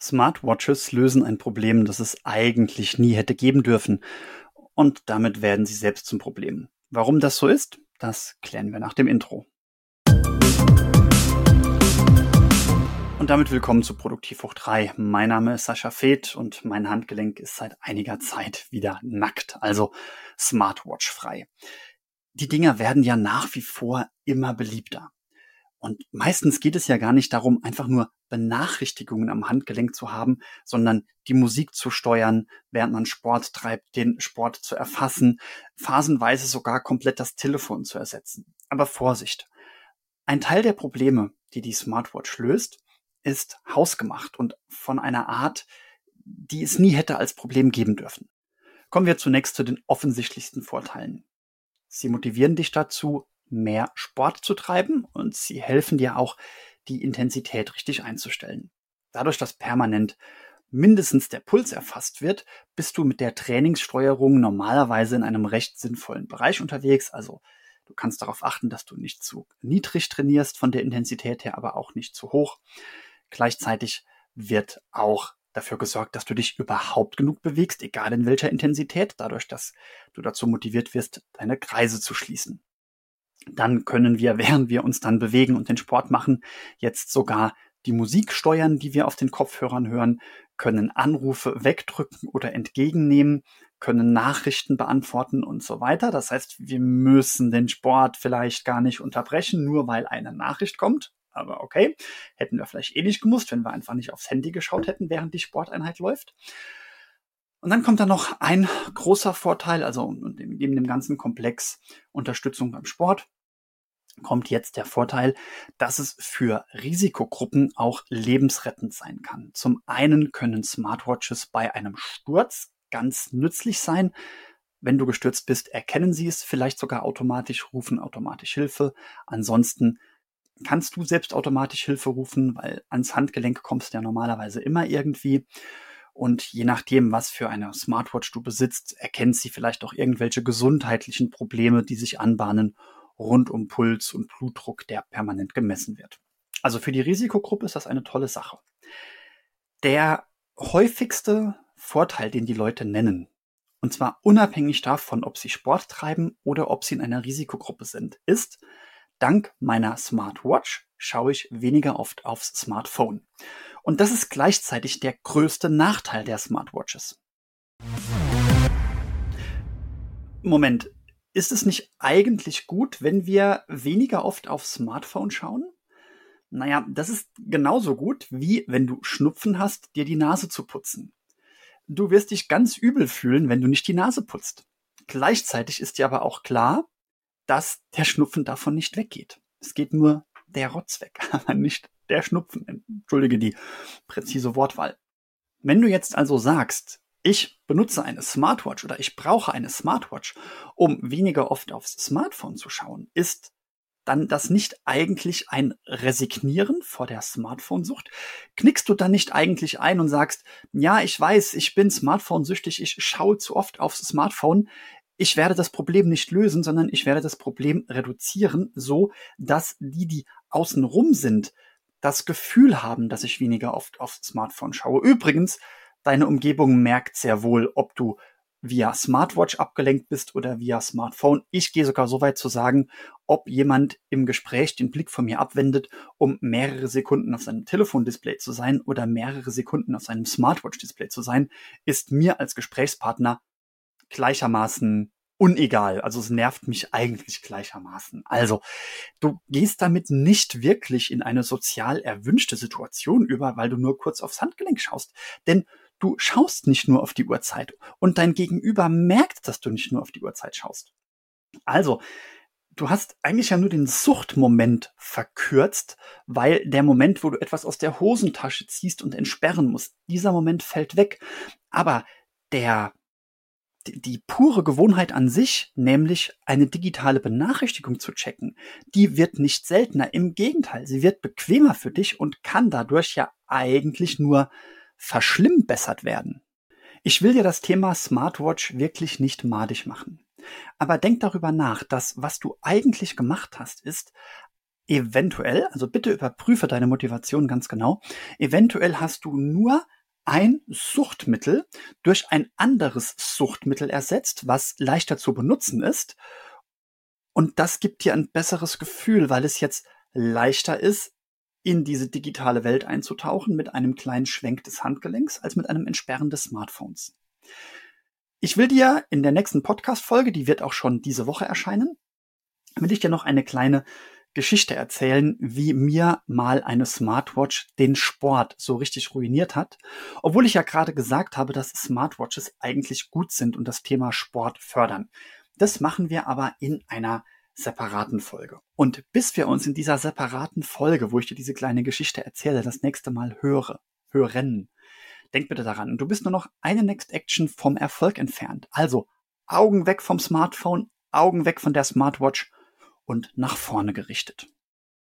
Smartwatches lösen ein Problem, das es eigentlich nie hätte geben dürfen. Und damit werden sie selbst zum Problem. Warum das so ist, das klären wir nach dem Intro. Und damit willkommen zu Produktiv hoch 3. Mein Name ist Sascha Feth und mein Handgelenk ist seit einiger Zeit wieder nackt, also Smartwatch frei. Die Dinger werden ja nach wie vor immer beliebter. Und meistens geht es ja gar nicht darum, einfach nur Benachrichtigungen am Handgelenk zu haben, sondern die Musik zu steuern, während man Sport treibt, den Sport zu erfassen, phasenweise sogar komplett das Telefon zu ersetzen. Aber Vorsicht! Ein Teil der Probleme, die die Smartwatch löst, ist hausgemacht und von einer Art, die es nie hätte als Problem geben dürfen. Kommen wir zunächst zu den offensichtlichsten Vorteilen. Sie motivieren dich dazu, mehr Sport zu treiben und sie helfen dir auch, die Intensität richtig einzustellen. Dadurch, dass permanent mindestens der Puls erfasst wird, bist du mit der Trainingssteuerung normalerweise in einem recht sinnvollen Bereich unterwegs. Also du kannst darauf achten, dass du nicht zu niedrig trainierst von der Intensität her, aber auch nicht zu hoch. Gleichzeitig wird auch dafür gesorgt, dass du dich überhaupt genug bewegst, egal in welcher Intensität, dadurch, dass du dazu motiviert wirst, deine Kreise zu schließen dann können wir, während wir uns dann bewegen und den Sport machen, jetzt sogar die Musik steuern, die wir auf den Kopfhörern hören, können Anrufe wegdrücken oder entgegennehmen, können Nachrichten beantworten und so weiter. Das heißt, wir müssen den Sport vielleicht gar nicht unterbrechen, nur weil eine Nachricht kommt. Aber okay, hätten wir vielleicht eh nicht gemusst, wenn wir einfach nicht aufs Handy geschaut hätten, während die Sporteinheit läuft. Und dann kommt da noch ein großer Vorteil, also neben dem ganzen Komplex Unterstützung beim Sport kommt jetzt der Vorteil, dass es für Risikogruppen auch lebensrettend sein kann. Zum einen können Smartwatches bei einem Sturz ganz nützlich sein. Wenn du gestürzt bist, erkennen sie es vielleicht sogar automatisch, rufen automatisch Hilfe. Ansonsten kannst du selbst automatisch Hilfe rufen, weil ans Handgelenk kommst du ja normalerweise immer irgendwie. Und je nachdem, was für eine Smartwatch du besitzt, erkennt sie vielleicht auch irgendwelche gesundheitlichen Probleme, die sich anbahnen rund um Puls und Blutdruck, der permanent gemessen wird. Also für die Risikogruppe ist das eine tolle Sache. Der häufigste Vorteil, den die Leute nennen, und zwar unabhängig davon, ob sie Sport treiben oder ob sie in einer Risikogruppe sind, ist, dank meiner Smartwatch schaue ich weniger oft aufs Smartphone. Und das ist gleichzeitig der größte Nachteil der Smartwatches. Moment, ist es nicht eigentlich gut, wenn wir weniger oft aufs Smartphone schauen? Naja, das ist genauso gut, wie wenn du Schnupfen hast, dir die Nase zu putzen. Du wirst dich ganz übel fühlen, wenn du nicht die Nase putzt. Gleichzeitig ist dir aber auch klar, dass der Schnupfen davon nicht weggeht. Es geht nur der Rotz weg, aber nicht der Schnupfen. Entschuldige die präzise Wortwahl. Wenn du jetzt also sagst, ich benutze eine Smartwatch oder ich brauche eine Smartwatch, um weniger oft aufs Smartphone zu schauen, ist dann das nicht eigentlich ein Resignieren vor der Smartphone-Sucht? Knickst du dann nicht eigentlich ein und sagst, ja, ich weiß, ich bin Smartphone-süchtig, ich schaue zu oft aufs Smartphone, ich werde das Problem nicht lösen, sondern ich werde das Problem reduzieren, so dass die, die außenrum sind, das Gefühl haben, dass ich weniger oft aufs Smartphone schaue. Übrigens, Deine Umgebung merkt sehr wohl, ob du via Smartwatch abgelenkt bist oder via Smartphone. Ich gehe sogar so weit zu sagen, ob jemand im Gespräch den Blick von mir abwendet, um mehrere Sekunden auf seinem Telefondisplay zu sein oder mehrere Sekunden auf seinem Smartwatch-Display zu sein, ist mir als Gesprächspartner gleichermaßen unegal. Also es nervt mich eigentlich gleichermaßen. Also du gehst damit nicht wirklich in eine sozial erwünschte Situation über, weil du nur kurz aufs Handgelenk schaust. Denn Du schaust nicht nur auf die Uhrzeit und dein Gegenüber merkt, dass du nicht nur auf die Uhrzeit schaust. Also, du hast eigentlich ja nur den Suchtmoment verkürzt, weil der Moment, wo du etwas aus der Hosentasche ziehst und entsperren musst, dieser Moment fällt weg. Aber der, die pure Gewohnheit an sich, nämlich eine digitale Benachrichtigung zu checken, die wird nicht seltener. Im Gegenteil, sie wird bequemer für dich und kann dadurch ja eigentlich nur verschlimmbessert werden. Ich will dir das Thema Smartwatch wirklich nicht madig machen. Aber denk darüber nach, dass was du eigentlich gemacht hast, ist, eventuell, also bitte überprüfe deine Motivation ganz genau, eventuell hast du nur ein Suchtmittel durch ein anderes Suchtmittel ersetzt, was leichter zu benutzen ist. Und das gibt dir ein besseres Gefühl, weil es jetzt leichter ist, in diese digitale Welt einzutauchen mit einem kleinen Schwenk des Handgelenks als mit einem Entsperren des Smartphones. Ich will dir in der nächsten Podcast-Folge, die wird auch schon diese Woche erscheinen, will ich dir noch eine kleine Geschichte erzählen, wie mir mal eine Smartwatch den Sport so richtig ruiniert hat. Obwohl ich ja gerade gesagt habe, dass Smartwatches eigentlich gut sind und das Thema Sport fördern. Das machen wir aber in einer separaten Folge. Und bis wir uns in dieser separaten Folge, wo ich dir diese kleine Geschichte erzähle, das nächste Mal höre, hören, denk bitte daran, du bist nur noch eine Next Action vom Erfolg entfernt. Also Augen weg vom Smartphone, Augen weg von der Smartwatch und nach vorne gerichtet.